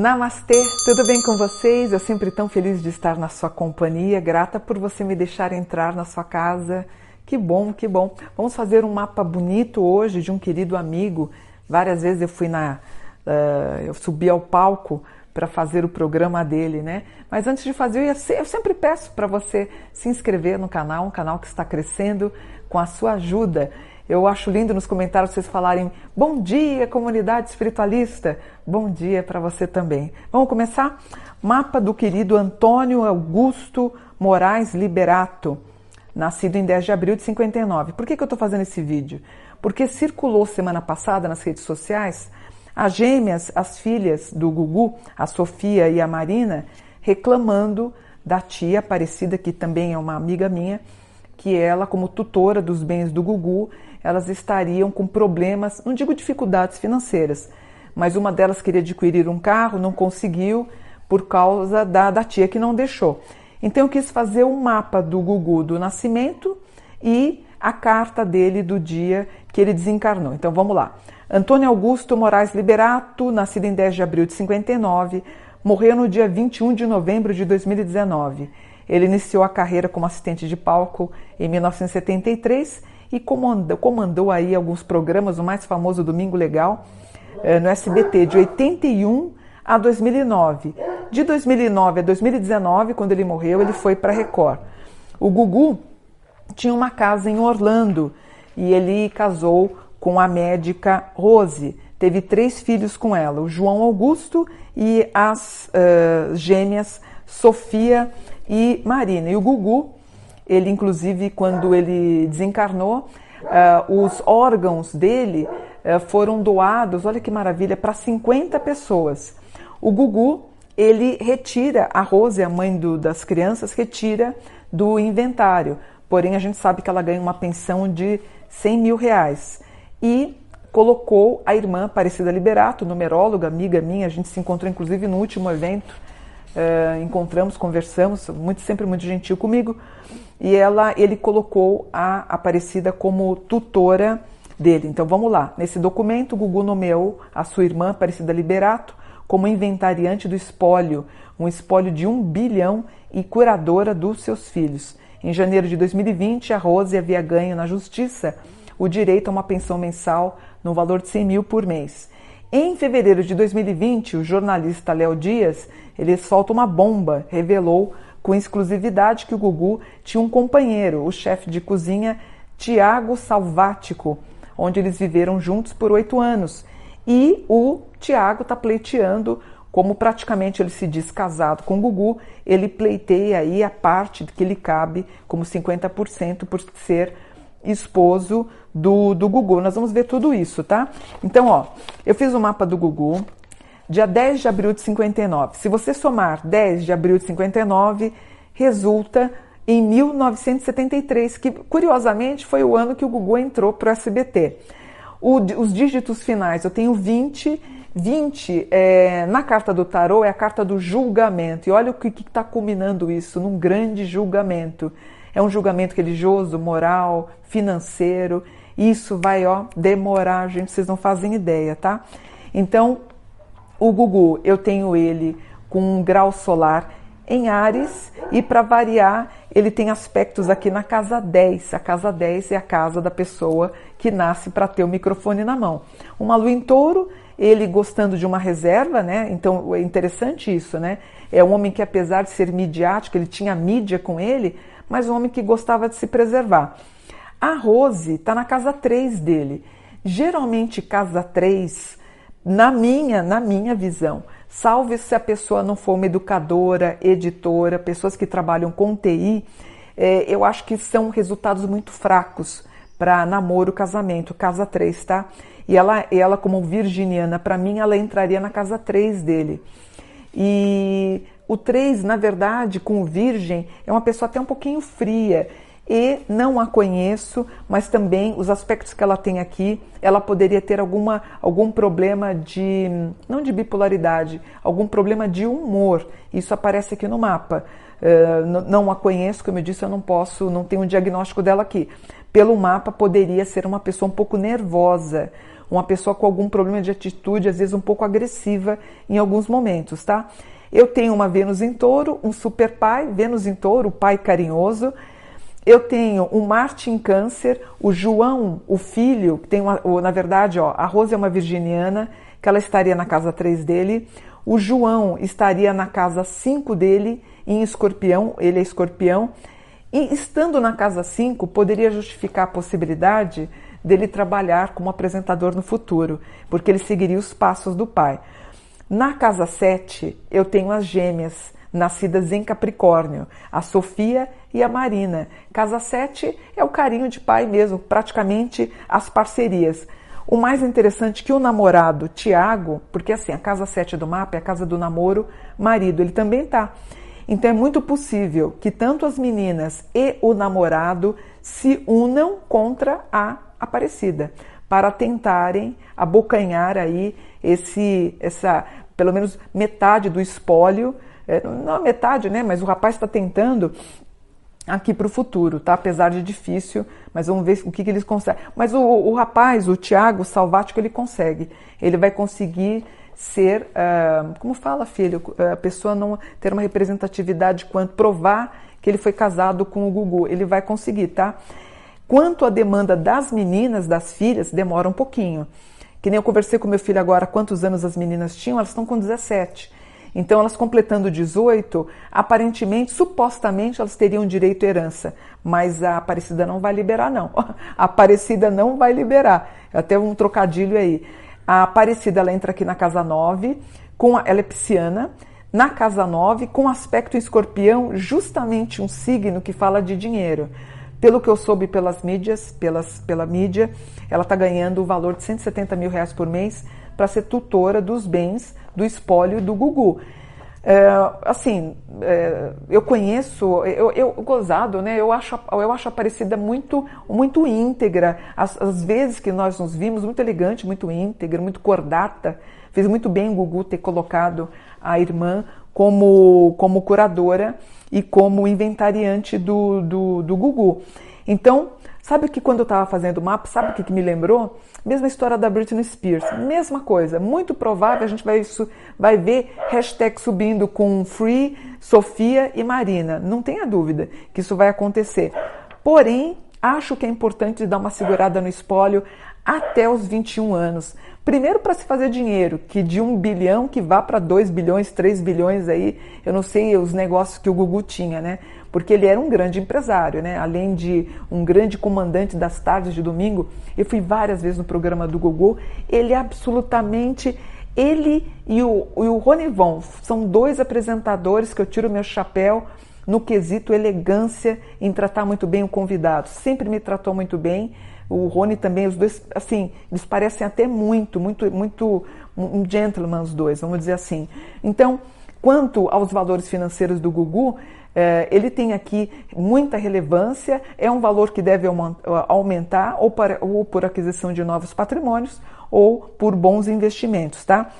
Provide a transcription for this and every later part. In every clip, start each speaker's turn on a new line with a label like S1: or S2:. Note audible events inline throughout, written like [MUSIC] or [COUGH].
S1: Namastê, tudo bem com vocês? Eu sempre tão feliz de estar na sua companhia, grata por você me deixar entrar na sua casa. Que bom, que bom. Vamos fazer um mapa bonito hoje de um querido amigo. Várias vezes eu fui na. Uh, eu subi ao palco para fazer o programa dele, né? Mas antes de fazer, eu, ia, eu sempre peço para você se inscrever no canal, um canal que está crescendo com a sua ajuda. Eu acho lindo nos comentários vocês falarem bom dia, comunidade espiritualista. Bom dia para você também. Vamos começar? Mapa do querido Antônio Augusto Moraes Liberato, nascido em 10 de abril de 59. Por que, que eu estou fazendo esse vídeo? Porque circulou semana passada nas redes sociais as gêmeas, as filhas do Gugu, a Sofia e a Marina, reclamando da tia Aparecida, que também é uma amiga minha, que ela, como tutora dos bens do Gugu, elas estariam com problemas, não digo dificuldades financeiras, mas uma delas queria adquirir um carro, não conseguiu por causa da, da tia que não deixou. Então eu quis fazer um mapa do Gugu do nascimento e a carta dele do dia que ele desencarnou. Então vamos lá. Antônio Augusto Moraes Liberato, nascido em 10 de abril de 59, morreu no dia 21 de novembro de 2019. Ele iniciou a carreira como assistente de palco em 1973 e comandou, comandou aí alguns programas, o mais famoso Domingo Legal, eh, no SBT, de 81 a 2009. De 2009 a 2019, quando ele morreu, ele foi para Record. O Gugu tinha uma casa em Orlando e ele casou com a médica Rose. Teve três filhos com ela, o João Augusto e as uh, gêmeas Sofia e Marina. E o Gugu ele, inclusive, quando ele desencarnou, uh, os órgãos dele uh, foram doados, olha que maravilha, para 50 pessoas. O Gugu, ele retira, a Rose, a mãe do, das crianças, retira do inventário. Porém, a gente sabe que ela ganha uma pensão de 100 mil reais. E colocou a irmã Aparecida Liberato, numeróloga, amiga minha, a gente se encontrou inclusive no último evento, uh, encontramos, conversamos, muito sempre muito gentil comigo e ela, ele colocou a Aparecida como tutora dele. Então vamos lá. Nesse documento, Gugu nomeou a sua irmã Aparecida Liberato como inventariante do espólio, um espólio de um bilhão e curadora dos seus filhos. Em janeiro de 2020, a Rose havia ganho na justiça o direito a uma pensão mensal no valor de 100 mil por mês. Em fevereiro de 2020, o jornalista Léo Dias ele solta uma bomba, revelou com exclusividade que o Gugu tinha um companheiro, o chefe de cozinha Tiago Salvático, onde eles viveram juntos por oito anos. E o Tiago está pleiteando, como praticamente ele se diz casado com o Gugu, ele pleiteia aí a parte que lhe cabe como 50% por ser esposo do, do Gugu. Nós vamos ver tudo isso, tá? Então, ó, eu fiz o um mapa do Gugu, dia 10 de abril de 59. Se você somar 10 de abril de 59, resulta em 1973, que curiosamente foi o ano que o Gugu entrou para o SBT. Os dígitos finais, eu tenho 20. 20 é, na carta do tarô é a carta do julgamento. E olha o que está culminando isso, num grande julgamento. É um julgamento religioso, moral, financeiro. Isso vai ó, demorar, gente, vocês não fazem ideia, tá? Então, o Gugu, eu tenho ele com um grau solar em Ares e para variar, ele tem aspectos aqui na casa 10. A casa 10 é a casa da pessoa que nasce para ter o microfone na mão. Uma lua em touro, ele gostando de uma reserva, né? Então é interessante isso, né? É um homem que, apesar de ser midiático, ele tinha mídia com ele, mas um homem que gostava de se preservar. A Rose está na casa 3 dele. Geralmente, casa 3 na minha, na minha visão. Salve se a pessoa não for uma educadora, editora, pessoas que trabalham com TI, é, eu acho que são resultados muito fracos para namoro, casamento, casa 3, tá? E ela, ela como virginiana, para mim, ela entraria na casa 3 dele. E o 3, na verdade, com o virgem, é uma pessoa até um pouquinho fria e não a conheço, mas também os aspectos que ela tem aqui, ela poderia ter alguma, algum problema de, não de bipolaridade, algum problema de humor. Isso aparece aqui no mapa. Uh, não a conheço, como eu disse, eu não posso, não tenho um diagnóstico dela aqui. Pelo mapa, poderia ser uma pessoa um pouco nervosa, uma pessoa com algum problema de atitude, às vezes um pouco agressiva em alguns momentos, tá? Eu tenho uma Vênus em touro, um super pai, Vênus em touro, pai carinhoso. Eu tenho um Marte em câncer, o João, o filho, que tem uma, na verdade, ó, a Rose é uma virginiana, que ela estaria na casa 3 dele. O João estaria na casa 5 dele, em escorpião, ele é escorpião. E estando na casa 5, poderia justificar a possibilidade dele trabalhar como apresentador no futuro, porque ele seguiria os passos do pai. Na casa 7, eu tenho as gêmeas, nascidas em Capricórnio, a Sofia e a Marina. Casa 7 é o carinho de pai mesmo, praticamente as parcerias. O mais interessante é que o namorado, Tiago, porque assim, a casa 7 do mapa é a casa do namoro, marido, ele também tá. Então é muito possível que tanto as meninas e o namorado se unam contra a Aparecida para tentarem abocanhar aí esse, essa, pelo menos metade do espólio, é, não a metade, né? Mas o rapaz está tentando aqui para o futuro, tá? Apesar de difícil, mas vamos ver o que, que eles conseguem. Mas o, o rapaz, o Tiago Salvático, ele consegue. Ele vai conseguir ser, uh, como fala, filho, a pessoa não ter uma representatividade quanto provar que ele foi casado com o Gugu. Ele vai conseguir, tá? Quanto à demanda das meninas, das filhas, demora um pouquinho. Que nem eu conversei com meu filho agora, quantos anos as meninas tinham, elas estão com 17. Então, elas completando 18, aparentemente, supostamente, elas teriam direito à herança. Mas a Aparecida não vai liberar, não. [LAUGHS] A Aparecida não vai liberar. Até um trocadilho aí. A Aparecida, ela entra aqui na casa 9, com a, ela é pisciana, na casa 9, com aspecto escorpião, justamente um signo que fala de dinheiro. Pelo que eu soube pelas mídias, pelas, pela mídia, ela está ganhando o valor de 170 mil reais por mês para ser tutora dos bens do espólio do Gugu. É, assim, é, eu conheço, eu, eu gozado, né? Eu acho, eu acho a Aparecida muito, muito íntegra. As, as vezes que nós nos vimos, muito elegante, muito íntegra, muito cordata. Fez muito bem o Gugu ter colocado a irmã como, como curadora e como inventariante do, do, do Gugu. Então, sabe que quando eu estava fazendo o mapa, sabe o que, que me lembrou? Mesma história da Britney Spears, mesma coisa. Muito provável a gente vai, vai ver hashtag subindo com Free, Sofia e Marina. Não tenha dúvida que isso vai acontecer. Porém, acho que é importante dar uma segurada no espólio até os 21 anos. Primeiro para se fazer dinheiro, que de um bilhão que vá para 2 bilhões, 3 bilhões aí, eu não sei os negócios que o Gugu tinha, né? Porque ele era um grande empresário, né? Além de um grande comandante das tardes de domingo, eu fui várias vezes no programa do Gugu, ele é absolutamente ele e o, e o Ronivon são dois apresentadores que eu tiro meu chapéu no quesito elegância em tratar muito bem o convidado. Sempre me tratou muito bem o Rony também, os dois, assim, eles parecem até muito, muito, muito um gentleman os dois, vamos dizer assim. Então, quanto aos valores financeiros do Gugu, eh, ele tem aqui muita relevância, é um valor que deve aumentar ou, para, ou por aquisição de novos patrimônios ou por bons investimentos, tá?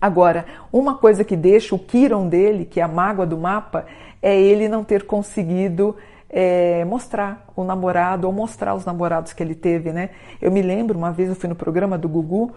S1: Agora, uma coisa que deixa o Kiron dele, que é a mágoa do mapa, é ele não ter conseguido é, mostrar o namorado ou mostrar os namorados que ele teve, né? Eu me lembro, uma vez eu fui no programa do Gugu,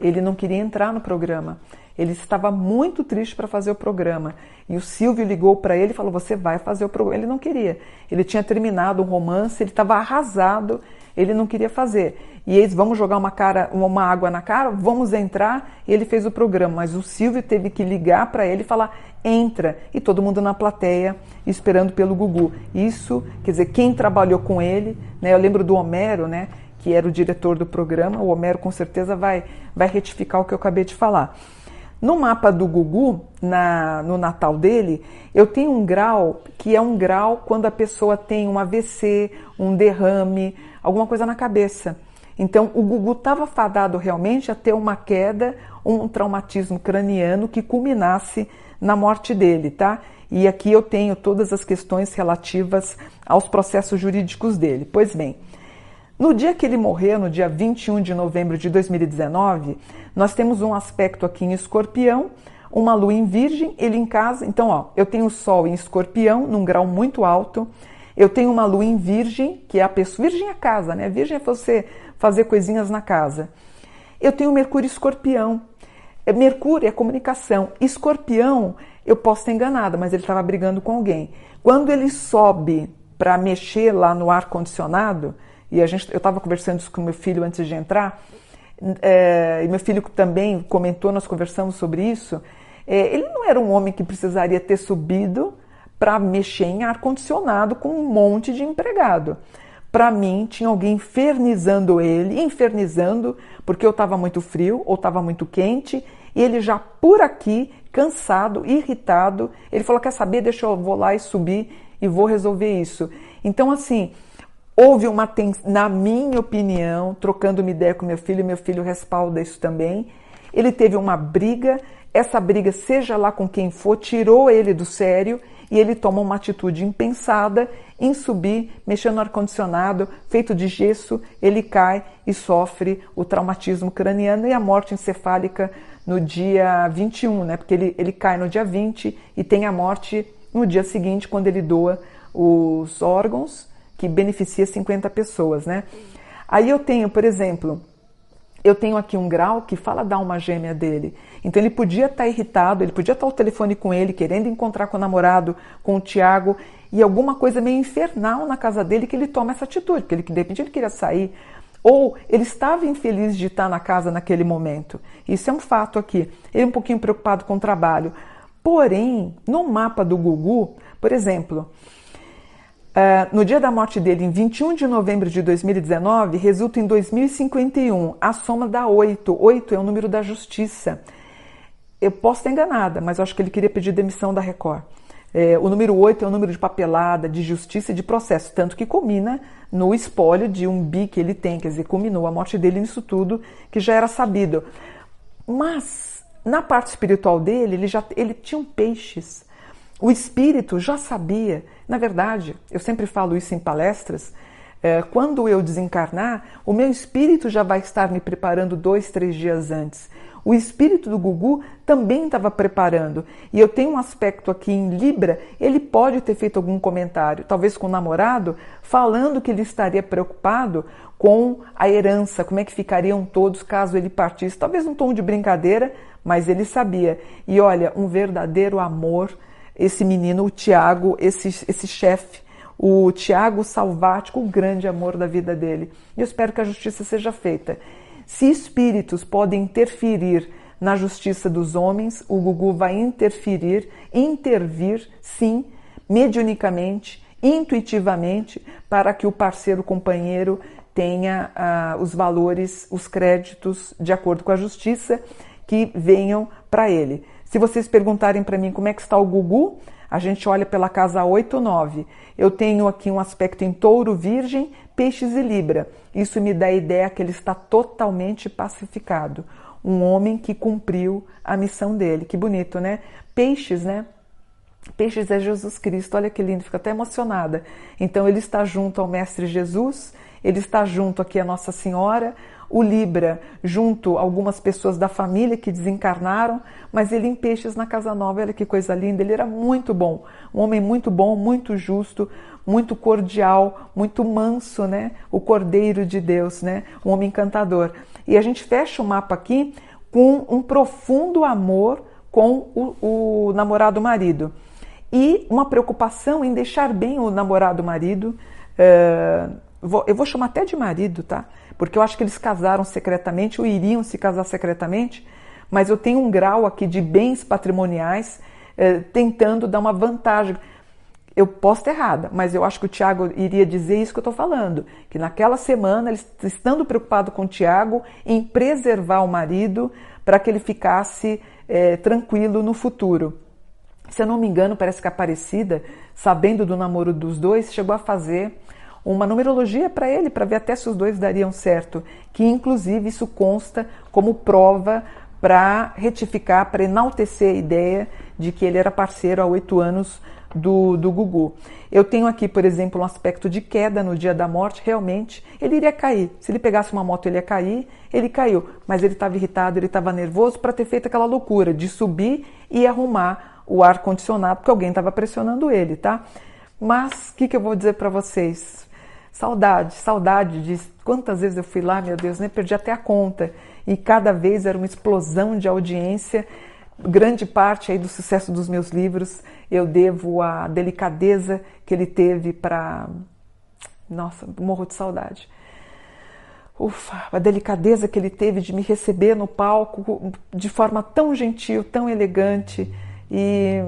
S1: ele não queria entrar no programa. Ele estava muito triste para fazer o programa. E o Silvio ligou para ele e falou: Você vai fazer o programa. Ele não queria. Ele tinha terminado um romance, ele estava arrasado, ele não queria fazer. E eles vamos jogar uma, cara, uma água na cara, vamos entrar. E ele fez o programa, mas o Silvio teve que ligar para ele e falar: entra. E todo mundo na plateia esperando pelo Gugu. Isso, quer dizer, quem trabalhou com ele, né? Eu lembro do Homero, né? Que era o diretor do programa. O Homero com certeza vai, vai retificar o que eu acabei de falar. No mapa do Gugu, na, no Natal dele, eu tenho um grau que é um grau quando a pessoa tem um AVC, um derrame, alguma coisa na cabeça. Então, o Gugu estava fadado realmente a ter uma queda, um traumatismo craniano que culminasse na morte dele, tá? E aqui eu tenho todas as questões relativas aos processos jurídicos dele. Pois bem, no dia que ele morreu, no dia 21 de novembro de 2019, nós temos um aspecto aqui em escorpião, uma lua em virgem, ele em casa. Então, ó, eu tenho o sol em escorpião, num grau muito alto. Eu tenho uma lua em virgem, que é a pessoa. Virgem é casa, né? Virgem é você fazer coisinhas na casa. Eu tenho Mercúrio escorpião. É, Mercúrio é comunicação. Escorpião, eu posso estar enganada, mas ele estava brigando com alguém. Quando ele sobe para mexer lá no ar condicionado, e a gente, eu estava conversando isso com meu filho antes de entrar, é, e meu filho também comentou, nós conversamos sobre isso. É, ele não era um homem que precisaria ter subido para mexer em ar condicionado com um monte de empregado. Para mim, tinha alguém infernizando ele, infernizando, porque eu estava muito frio ou estava muito quente, e ele já por aqui, cansado, irritado, ele falou: Quer saber? Deixa eu vou lá e subir e vou resolver isso. Então, assim, houve uma tensão, na minha opinião, trocando uma ideia com meu filho, meu filho respalda isso também. Ele teve uma briga, essa briga, seja lá com quem for, tirou ele do sério e ele toma uma atitude impensada em subir, mexendo no ar-condicionado, feito de gesso, ele cai e sofre o traumatismo craniano e a morte encefálica no dia 21, né? Porque ele, ele cai no dia 20 e tem a morte no dia seguinte, quando ele doa os órgãos, que beneficia 50 pessoas, né? Aí eu tenho, por exemplo, eu tenho aqui um grau que fala da alma gêmea dele. Então ele podia estar tá irritado, ele podia estar tá ao telefone com ele, querendo encontrar com o namorado, com o Tiago, e alguma coisa meio infernal na casa dele que ele toma essa atitude, porque ele, de repente ele queria sair, ou ele estava infeliz de estar na casa naquele momento. Isso é um fato aqui. Ele é um pouquinho preocupado com o trabalho. Porém, no mapa do Gugu, por exemplo, Uh, no dia da morte dele, em 21 de novembro de 2019, resulta em 2051. A soma dá 8. 8 é o número da justiça. Eu posso estar enganada, mas acho que ele queria pedir demissão da Record. É, o número 8 é o número de papelada, de justiça e de processo, tanto que culmina no espólio de um bi que ele tem, quer dizer, culminou a morte dele nisso tudo, que já era sabido. Mas, na parte espiritual dele, ele já ele tinha um peixes. O espírito já sabia na verdade, eu sempre falo isso em palestras. É, quando eu desencarnar, o meu espírito já vai estar me preparando dois, três dias antes. O espírito do Gugu também estava preparando. E eu tenho um aspecto aqui em Libra, ele pode ter feito algum comentário, talvez com o namorado, falando que ele estaria preocupado com a herança, como é que ficariam todos caso ele partisse. Talvez um tom de brincadeira, mas ele sabia. E olha, um verdadeiro amor esse menino, o Tiago, esse, esse chefe, o Tiago Salvático, o grande amor da vida dele. E eu espero que a justiça seja feita. Se espíritos podem interferir na justiça dos homens, o Gugu vai interferir, intervir, sim, mediunicamente, intuitivamente, para que o parceiro, companheiro, tenha ah, os valores, os créditos de acordo com a justiça que venham para ele. Se vocês perguntarem para mim como é que está o Gugu, a gente olha pela casa 8 ou 9. Eu tenho aqui um aspecto em touro, virgem, peixes e libra. Isso me dá a ideia que ele está totalmente pacificado. Um homem que cumpriu a missão dele. Que bonito, né? Peixes, né? Peixes é Jesus Cristo, olha que lindo, fico até emocionada. Então ele está junto ao Mestre Jesus, ele está junto aqui a Nossa Senhora, o Libra junto algumas pessoas da família que desencarnaram, mas ele em peixes na Casa Nova, olha que coisa linda, ele era muito bom, um homem muito bom, muito justo, muito cordial, muito manso, né? O Cordeiro de Deus, né? Um homem encantador. E a gente fecha o mapa aqui com um profundo amor com o, o namorado marido e uma preocupação em deixar bem o namorado marido. Uh, eu vou chamar até de marido, tá? porque eu acho que eles casaram secretamente ou iriam se casar secretamente, mas eu tenho um grau aqui de bens patrimoniais eh, tentando dar uma vantagem. Eu posso estar errada, mas eu acho que o Tiago iria dizer isso que eu estou falando, que naquela semana eles estando preocupados com o Tiago em preservar o marido para que ele ficasse eh, tranquilo no futuro. Se eu não me engano, parece que a Aparecida, sabendo do namoro dos dois, chegou a fazer uma numerologia para ele, para ver até se os dois dariam certo, que inclusive isso consta como prova para retificar, para enaltecer a ideia de que ele era parceiro há oito anos do, do Gugu. Eu tenho aqui, por exemplo, um aspecto de queda no dia da morte, realmente, ele iria cair. Se ele pegasse uma moto, ele ia cair, ele caiu. Mas ele estava irritado, ele estava nervoso para ter feito aquela loucura de subir e arrumar o ar-condicionado, porque alguém estava pressionando ele, tá? Mas o que, que eu vou dizer para vocês? Saudade, saudade de quantas vezes eu fui lá, meu Deus, nem perdi até a conta. E cada vez era uma explosão de audiência. Grande parte aí do sucesso dos meus livros eu devo à delicadeza que ele teve para. Nossa, morro de saudade. Ufa, a delicadeza que ele teve de me receber no palco de forma tão gentil, tão elegante. E.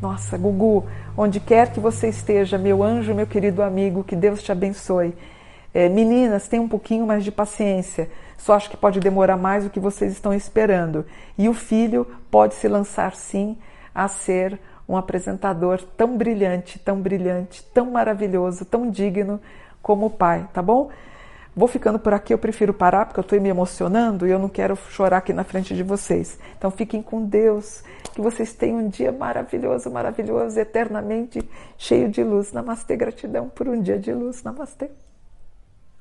S1: Nossa, Gugu, onde quer que você esteja, meu anjo, meu querido amigo, que Deus te abençoe. É, meninas, tenham um pouquinho mais de paciência. Só acho que pode demorar mais do que vocês estão esperando. E o filho pode se lançar sim a ser um apresentador tão brilhante, tão brilhante, tão maravilhoso, tão digno como o pai, tá bom? Vou ficando por aqui, eu prefiro parar porque eu estou me emocionando e eu não quero chorar aqui na frente de vocês. Então fiquem com Deus, que vocês tenham um dia maravilhoso, maravilhoso, eternamente cheio de luz. Namastê, gratidão por um dia de luz. Namastê.